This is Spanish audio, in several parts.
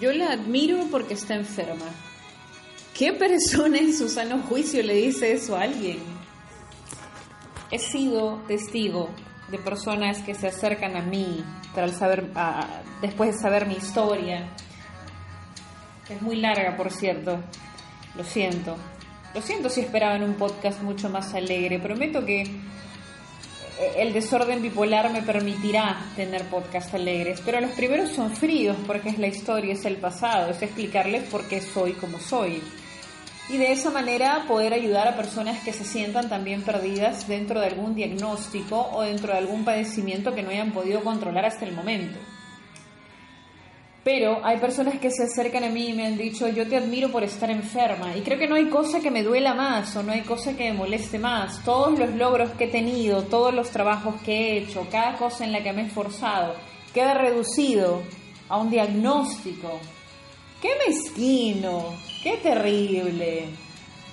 Yo la admiro porque está enferma. ¿Qué persona en su sano juicio le dice eso a alguien? He sido testigo de personas que se acercan a mí tras saber, después de saber mi historia. Es muy larga, por cierto. Lo siento. Lo siento si esperaban un podcast mucho más alegre. Prometo que el desorden bipolar me permitirá tener podcasts alegres, pero los primeros son fríos porque es la historia, es el pasado, es explicarles por qué soy como soy. Y de esa manera poder ayudar a personas que se sientan también perdidas dentro de algún diagnóstico o dentro de algún padecimiento que no hayan podido controlar hasta el momento. Pero hay personas que se acercan a mí y me han dicho, yo te admiro por estar enferma. Y creo que no hay cosa que me duela más o no hay cosa que me moleste más. Todos los logros que he tenido, todos los trabajos que he hecho, cada cosa en la que me he esforzado, queda reducido a un diagnóstico. ¡Qué mezquino! ¡Qué terrible!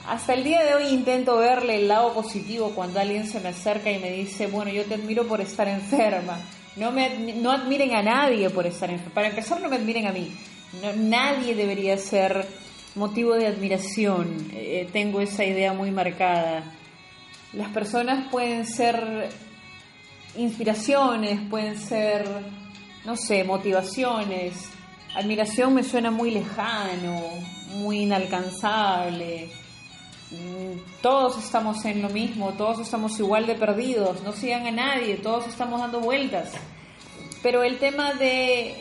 Hasta el día de hoy intento verle el lado positivo cuando alguien se me acerca y me dice, bueno, yo te admiro por estar enferma. No, me, no admiren a nadie por estar enfermo. Para empezar, no me admiren a mí. nadie debería ser motivo de admiración. Eh, tengo esa idea muy marcada. Las personas pueden ser inspiraciones, pueden ser, no sé, motivaciones. Admiración me suena muy lejano, muy inalcanzable. Mm, todos estamos en lo mismo, todos estamos igual de perdidos, no sigan a nadie, todos estamos dando vueltas. Pero el tema de,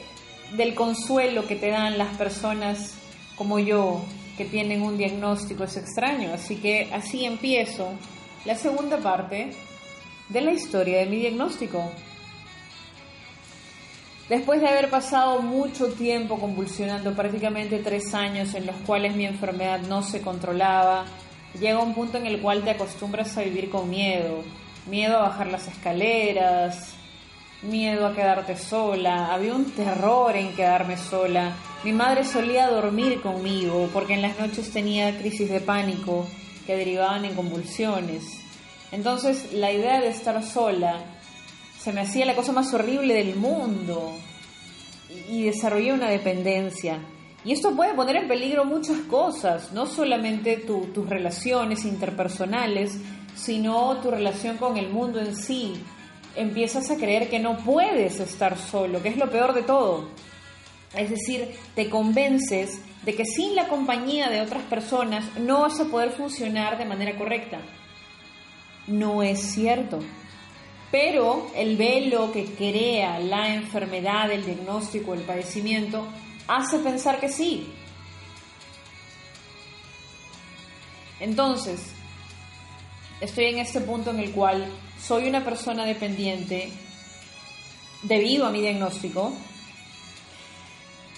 del consuelo que te dan las personas como yo, que tienen un diagnóstico, es extraño. Así que así empiezo la segunda parte de la historia de mi diagnóstico. Después de haber pasado mucho tiempo convulsionando, prácticamente tres años en los cuales mi enfermedad no se controlaba, llega un punto en el cual te acostumbras a vivir con miedo, miedo a bajar las escaleras, miedo a quedarte sola, había un terror en quedarme sola. Mi madre solía dormir conmigo porque en las noches tenía crisis de pánico que derivaban en convulsiones. Entonces la idea de estar sola se me hacía la cosa más horrible del mundo y desarrollé una dependencia. Y esto puede poner en peligro muchas cosas, no solamente tus relaciones interpersonales, sino tu relación con el mundo en sí. Empiezas a creer que no puedes estar solo, que es lo peor de todo. Es decir, te convences de que sin la compañía de otras personas no vas a poder funcionar de manera correcta. No es cierto. Pero el velo que crea la enfermedad, el diagnóstico, el padecimiento, hace pensar que sí. Entonces, estoy en este punto en el cual soy una persona dependiente debido a mi diagnóstico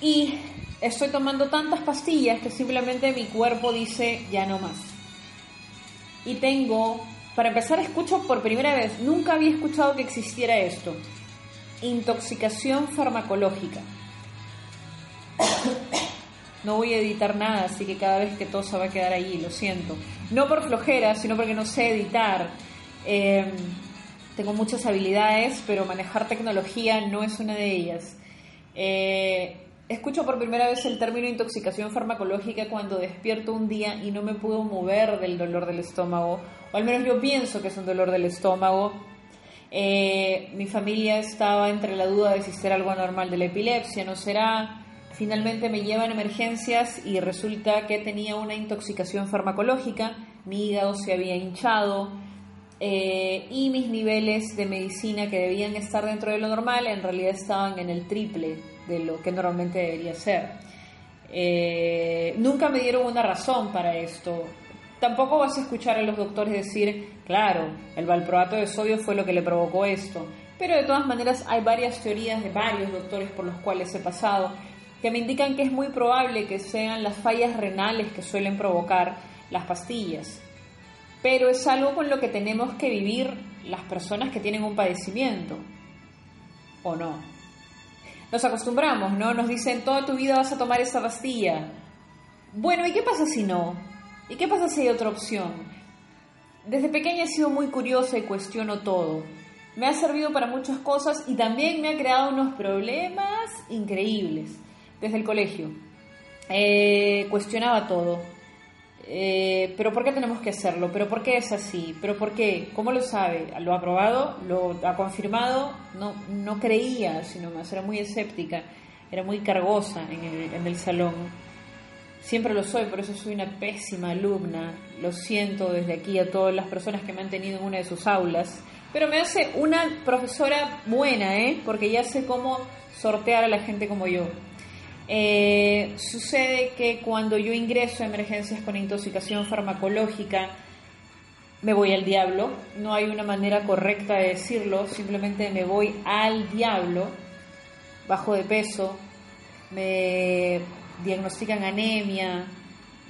y estoy tomando tantas pastillas que simplemente mi cuerpo dice ya no más. Y tengo, para empezar, escucho por primera vez, nunca había escuchado que existiera esto, intoxicación farmacológica. No voy a editar nada, así que cada vez que todo se va a quedar ahí, lo siento. No por flojera, sino porque no sé editar. Em, tengo muchas habilidades, pero manejar tecnología no es una de ellas. Eh, escucho por primera vez el término intoxicación farmacológica cuando despierto un día y no me puedo mover del dolor del estómago, o al menos yo pienso que es un dolor del estómago. Eh, mi familia estaba entre la duda de si será algo anormal de la epilepsia, no será. Finalmente me llevan emergencias y resulta que tenía una intoxicación farmacológica, mi hígado se había hinchado eh, y mis niveles de medicina que debían estar dentro de lo normal en realidad estaban en el triple de lo que normalmente debería ser. Eh, nunca me dieron una razón para esto. Tampoco vas a escuchar a los doctores decir, claro, el valproato de sodio fue lo que le provocó esto. Pero de todas maneras hay varias teorías de varios doctores por los cuales he pasado que me indican que es muy probable que sean las fallas renales que suelen provocar las pastillas. Pero es algo con lo que tenemos que vivir las personas que tienen un padecimiento. ¿O no? Nos acostumbramos, ¿no? Nos dicen, toda tu vida vas a tomar esa pastilla. Bueno, ¿y qué pasa si no? ¿Y qué pasa si hay otra opción? Desde pequeña he sido muy curiosa y cuestiono todo. Me ha servido para muchas cosas y también me ha creado unos problemas increíbles desde el colegio. Eh, cuestionaba todo. Eh, pero ¿por qué tenemos que hacerlo? ¿Pero por qué es así? ¿Pero por qué? ¿Cómo lo sabe? ¿Lo ha probado? ¿Lo ha confirmado? No, no creía, sino más, era muy escéptica, era muy cargosa en el, en el salón. Siempre lo soy, por eso soy una pésima alumna. Lo siento desde aquí a todas las personas que me han tenido en una de sus aulas. Pero me hace una profesora buena, ¿eh? Porque ya sé cómo sortear a la gente como yo. Eh, sucede que cuando yo ingreso a emergencias con intoxicación farmacológica, me voy al diablo. No hay una manera correcta de decirlo, simplemente me voy al diablo. Bajo de peso, me diagnostican anemia,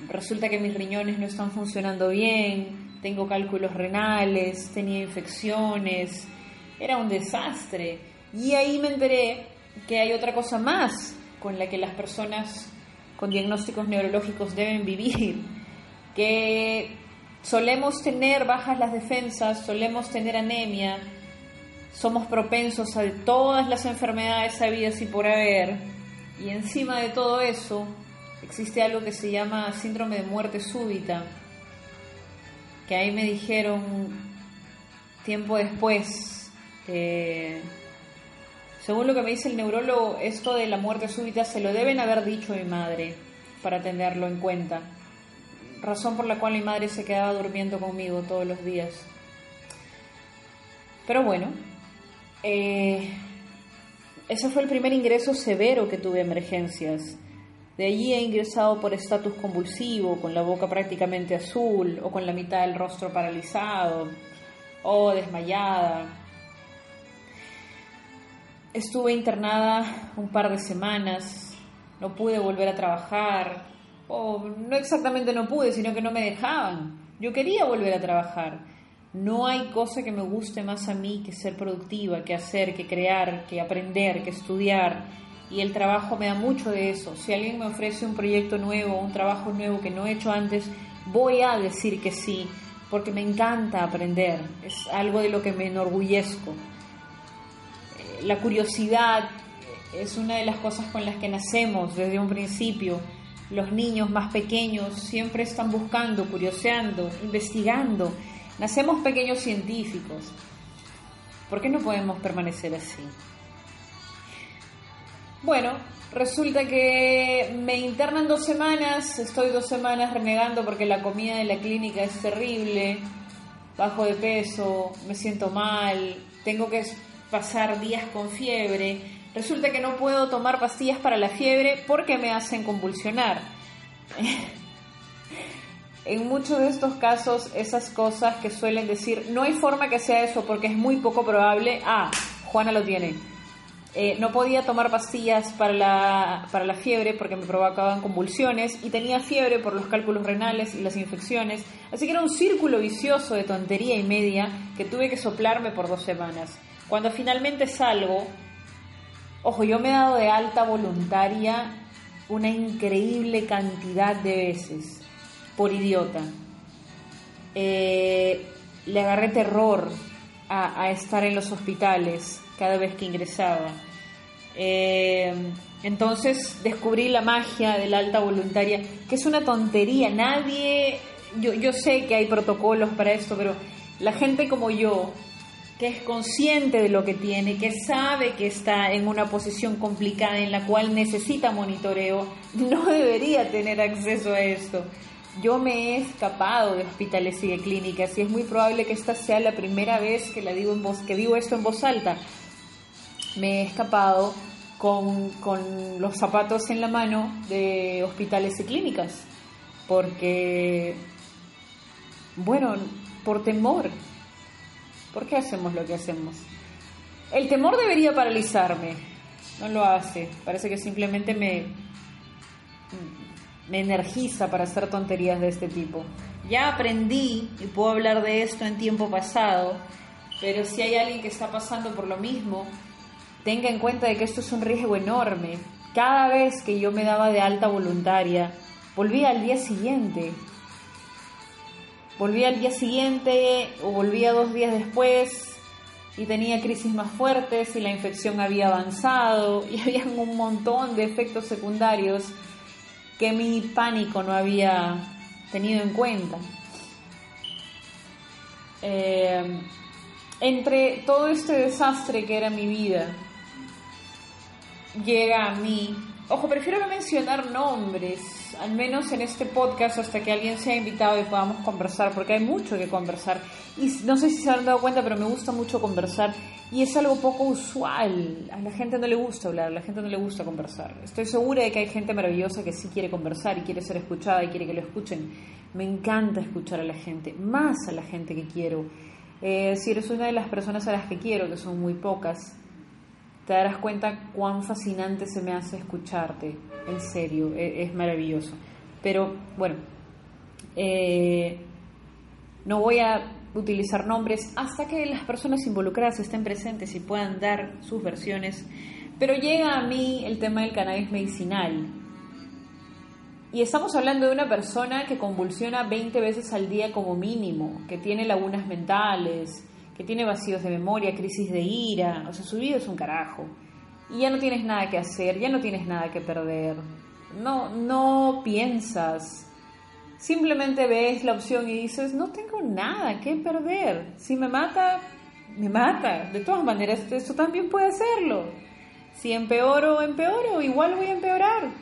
resulta que mis riñones no están funcionando bien, tengo cálculos renales, tenía infecciones, era un desastre. Y ahí me enteré que hay otra cosa más con la que las personas con diagnósticos neurológicos deben vivir, que solemos tener bajas las defensas, solemos tener anemia, somos propensos a todas las enfermedades habidas y por haber, y encima de todo eso existe algo que se llama síndrome de muerte súbita, que ahí me dijeron tiempo después, según lo que me dice el neurólogo, esto de la muerte súbita se lo deben haber dicho a mi madre para tenerlo en cuenta. Razón por la cual mi madre se quedaba durmiendo conmigo todos los días. Pero bueno, eh, ese fue el primer ingreso severo que tuve a emergencias. De allí he ingresado por estatus convulsivo, con la boca prácticamente azul, o con la mitad del rostro paralizado, o desmayada, Estuve internada un par de semanas, no pude volver a trabajar, o no exactamente no pude, sino que no me dejaban. Yo quería volver a trabajar. No hay cosa que me guste más a mí que ser productiva, que hacer, que crear, que aprender, que estudiar. Y el trabajo me da mucho de eso. Si alguien me ofrece un proyecto nuevo, un trabajo nuevo que no he hecho antes, voy a decir que sí, porque me encanta aprender. Es algo de lo que me enorgullezco la curiosidad es una de las cosas con las que nacemos desde un principio. Los niños más pequeños siempre están buscando, curioseando, investigando. Nacemos pequeños científicos. ¿Por qué no podemos permanecer así? Bueno, resulta que me internan dos semanas, estoy dos semanas renegando porque la comida de la clínica es terrible, bajo de peso, me siento mal, tengo que pasar días con fiebre. Resulta que no puedo tomar pastillas para la fiebre porque me hacen convulsionar. en muchos de estos casos, esas cosas que suelen decir, no hay forma que sea eso porque es muy poco probable, ah, Juana lo tiene. Eh, no podía tomar pastillas para la, para la fiebre porque me provocaban convulsiones y tenía fiebre por los cálculos renales y las infecciones. Así que era un círculo vicioso de tontería y media que tuve que soplarme por dos semanas. Cuando finalmente salgo, ojo, yo me he dado de alta voluntaria una increíble cantidad de veces, por idiota. Eh, le agarré terror a, estar en los hospitales cada vez que ingresaba. Eh, entonces descubrí la magia de la alta voluntaria, que es una tontería. Nadie, yo, yo sé que hay protocolos para esto, pero la gente como yo, que es consciente de lo que tiene, que sabe que está en una posición complicada en la cual necesita monitoreo, no debería tener acceso a esto. Yo me he escapado de hospitales y de clínicas y es muy probable que esta sea la primera vez que la digo en voz, que digo esto en voz alta. Me he escapado con, con los zapatos en la mano de hospitales y clínicas, porque, bueno, por temor, ¿Por qué hacemos lo que hacemos? El temor debería paralizarme, no lo hace. Parece que simplemente me, me energiza para hacer tonterías de este tipo. Ya aprendí y puedo hablar de esto en tiempo pasado, pero si hay alguien que está pasando por lo mismo, tenga en cuenta de que esto es un riesgo enorme. Cada vez que yo me daba de alta voluntaria, volvía al día siguiente. Volvía al día siguiente o volvía dos días después y tenía crisis más fuertes y la infección había avanzado y había un montón de efectos secundarios que mi pánico no había tenido en cuenta. Eh, entre todo este desastre que era mi vida, llega a mí, ojo, prefiero no mencionar nombres, al menos en este podcast, hasta que alguien sea invitado y podamos conversar, porque hay mucho que conversar. Y no sé si se han dado cuenta, pero me gusta mucho conversar y es algo poco usual. A la gente no le gusta hablar, a la gente no le gusta conversar. Estoy segura de que hay gente maravillosa que sí quiere conversar y quiere ser escuchada y quiere que lo escuchen. Me encanta escuchar a la gente, más a la gente que quiero. Eh, si eres una de las personas a las que quiero, que son muy pocas, te darás cuenta cuán fascinante se me hace escucharte. En serio, e, es, maravilloso. Pero bueno, eh, no voy a utilizar nombres hasta que las personas involucradas estén presentes y puedan dar sus versiones. Pero llega a mí el tema del cannabis medicinal. Y estamos hablando de una persona que convulsiona 20 veces al día como mínimo, que tiene lagunas mentales, que tiene vacíos de memoria, crisis de ira, o sea, su vida es un carajo. Y ya no tienes nada que hacer, ya no tienes nada que perder. No, no piensas, Simplemente ves la opción y dices, no tengo nada que perder. Si me mata, me mata. De todas maneras, esto también puede hacerlo. Si empeoro, empeoro, igual voy a empeorar.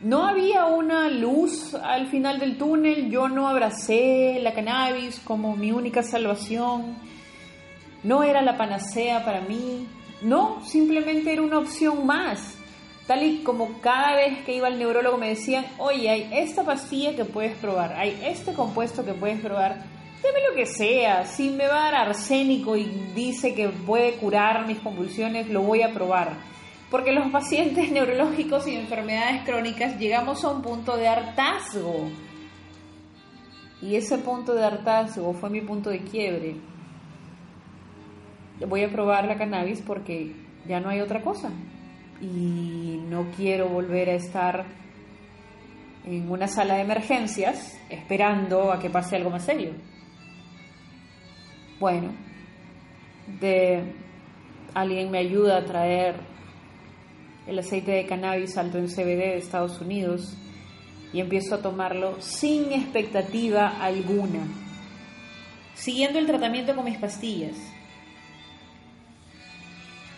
No había una luz al final del túnel, yo no abracé la cannabis como mi única salvación, no era la panacea para mí, no, simplemente era una opción más. Tal y como cada vez que iba al neurólogo me decían, oye, hay esta pastilla que puedes probar, hay este compuesto que puedes probar, deme lo que sea, si me va a dar arsénico y dice que puede curar mis convulsiones, lo voy a probar. Porque los pacientes neurológicos y enfermedades crónicas llegamos a un punto de hartazgo. Y ese punto de hartazgo fue mi punto de quiebre. Voy a probar la cannabis porque ya no hay otra cosa y no quiero volver a estar en una sala de emergencias esperando a que pase algo más serio. Bueno, de alguien me ayuda a traer el aceite de cannabis alto en CBD de Estados Unidos y empiezo a tomarlo sin expectativa alguna, siguiendo el tratamiento con mis pastillas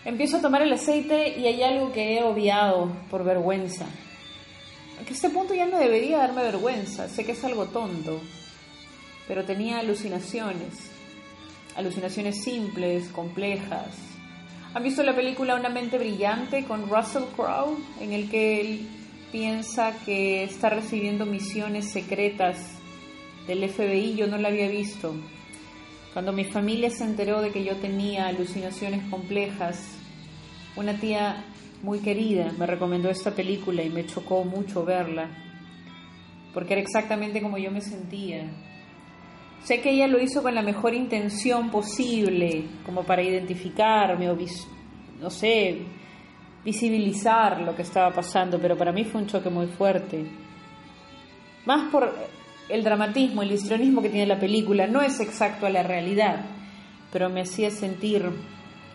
Empiezo a tomar el aceite y hay algo que he obviado por vergüenza. Que este punto ya no debería darme vergüenza, sé que es algo tonto, pero tenía alucinaciones, alucinaciones simples, complejas. ¿Han visto la película Una mente brillante con Russell Crowe, en el que él piensa que está recibiendo misiones secretas del FBI? Yo no la había visto. Cuando mi familia se enteró de que yo tenía alucinaciones complejas, una tía muy querida me recomendó esta película y me chocó mucho verla, porque era exactamente como yo me sentía. Sé que ella lo hizo con la mejor intención posible, como para identificarme o, no sé, visibilizar lo que estaba pasando, pero para mí fue un choque muy fuerte. Más por el dramatismo, el histrionismo que tiene la película no es exacto a la realidad, pero me hacía sentir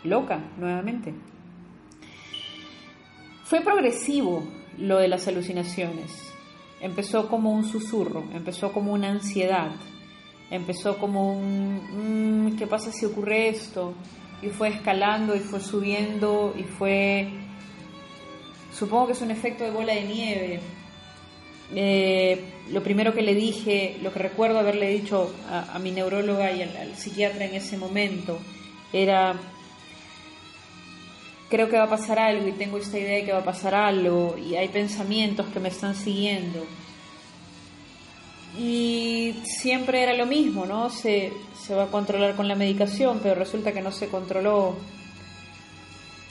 loca nuevamente. Fue progresivo lo de las alucinaciones. Empezó como un susurro, empezó como una ansiedad, empezó como un mm, ¿qué pasa si ocurre esto? Y fue escalando y fue subiendo y fue supongo que es un efecto de bola de nieve eh, lo primero que le dije, lo que recuerdo haberle dicho a, mi neuróloga y al, psiquiatra en ese momento, era, creo que va a pasar algo y tengo esta idea de que va a pasar algo y hay pensamientos que me están siguiendo. Y siempre era lo mismo, ¿no? Se, se va a controlar con la medicación, pero resulta que no se controló.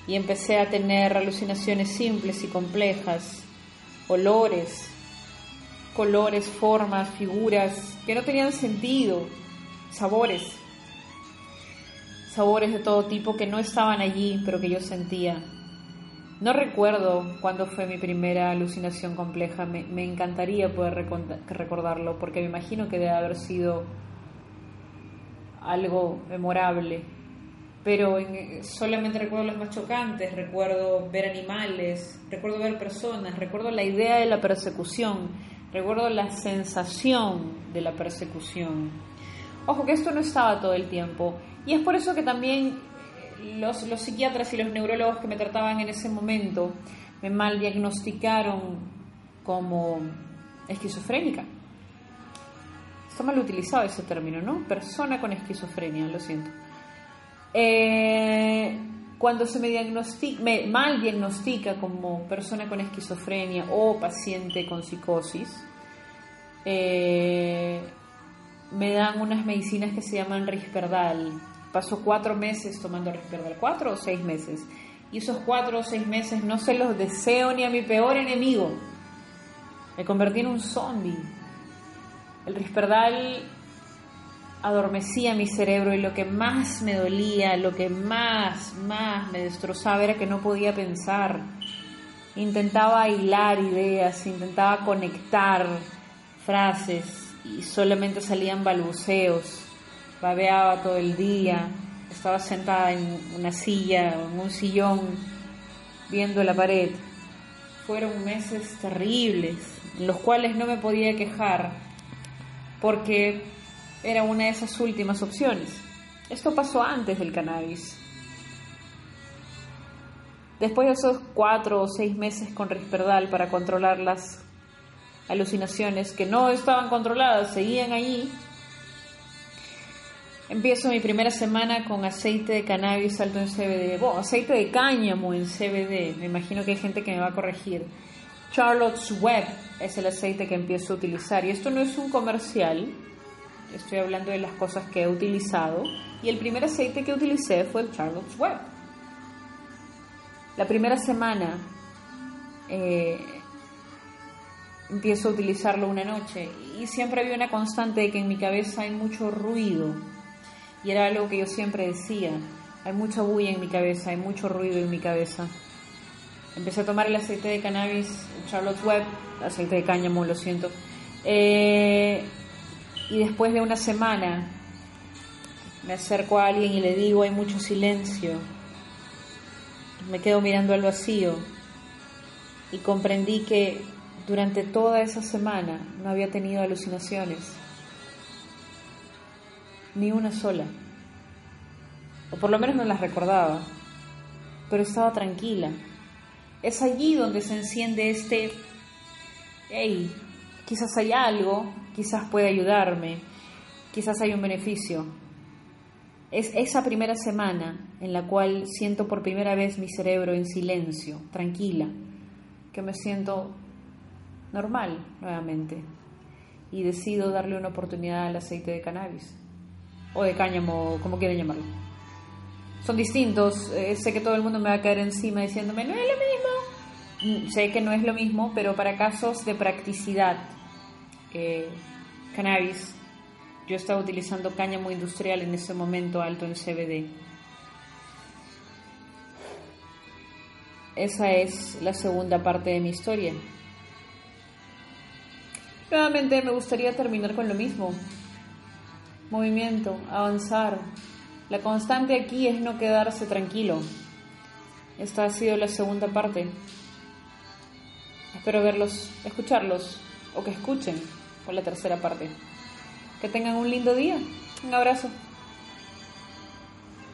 y empecé a tener alucinaciones simples y complejas, olores, colores, formas, figuras que no tenían sentido, sabores, sabores de todo tipo que no estaban allí, pero que yo sentía. No recuerdo cuándo fue mi primera alucinación compleja, me, encantaría poder recordarlo, porque me imagino que debe haber sido algo memorable. Pero solamente recuerdo los más chocantes, recuerdo ver animales, recuerdo ver personas, recuerdo la idea de la persecución, recuerdo la sensación de la persecución. Ojo que esto no estaba todo el tiempo. Y es por eso que también los, psiquiatras y los neurólogos que me trataban en ese momento me mal diagnosticaron como esquizofrénica. Está mal utilizado ese término, ¿no? Persona con esquizofrenia, lo siento. Eh, cuando se me, me mal diagnostica como persona con esquizofrenia o paciente con psicosis, eh, me dan unas medicinas que se llaman Risperdal, Pasó cuatro meses tomando Risperdal, cuatro o seis meses. Y esos cuatro o seis meses no se los deseo ni a mi peor enemigo. Me convertí en un zombie. El Risperdal adormecía mi cerebro y lo que más me dolía, lo que más, más me destrozaba era que no podía pensar. Intentaba hilar ideas, intentaba conectar frases y solamente salían balbuceos babeaba todo el día, estaba sentada en una silla o en un sillón viendo la pared. Fueron meses terribles, en los cuales no me podía quejar porque era una de esas últimas opciones. Esto pasó antes del cannabis. Después de esos cuatro o seis meses con Risperdal para controlar las alucinaciones que no estaban controladas, seguían allí, Empiezo mi primera semana con aceite de cannabis alto en CBD, aceite de cáñamo en CBD, me imagino que hay gente que me va a corregir. Charlotte's Web es el aceite que empiezo a utilizar. Y esto no es un comercial, estoy hablando de las cosas que he utilizado. Y el primer aceite que utilicé fue el Charlotte's Web. La primera semana eh, empiezo a utilizarlo una noche. Y siempre había una constante de que en mi cabeza hay mucho ruido y era algo que yo siempre decía, hay mucha bulla en mi cabeza, hay mucho ruido en mi cabeza. Empecé a tomar el aceite de cannabis, Charlotte Web, aceite de cáñamo, lo siento. Eh, y después de una semana me acerco a alguien y le digo, hay mucho silencio. Me quedo mirando al vacío y comprendí que durante toda esa semana no había tenido alucinaciones ni una sola. O por lo menos no las recordaba, pero estaba tranquila. Es allí donde se enciende este, hey, quizás hay algo, quizás puede ayudarme, quizás hay un beneficio. Es esa primera semana en la cual siento por primera vez mi cerebro en silencio, tranquila, que me siento normal nuevamente y decido darle una oportunidad al aceite de cannabis o de cáñamo, como quieren llamarlo. Son distintos, eh, sé que todo el mundo me va a caer encima diciéndome, no es lo mismo. Mm, sé que no es lo mismo, pero para casos de practicidad, eh, cannabis, yo estaba utilizando cáñamo industrial en ese momento alto en CBD. Esa es la segunda parte de mi historia. Nuevamente me gustaría terminar con lo mismo movimiento, avanzar. La constante aquí es no quedarse tranquilo. Esta ha sido la segunda parte. Espero verlos, escucharlos o que escuchen por la tercera parte. Que tengan un lindo día. Un abrazo.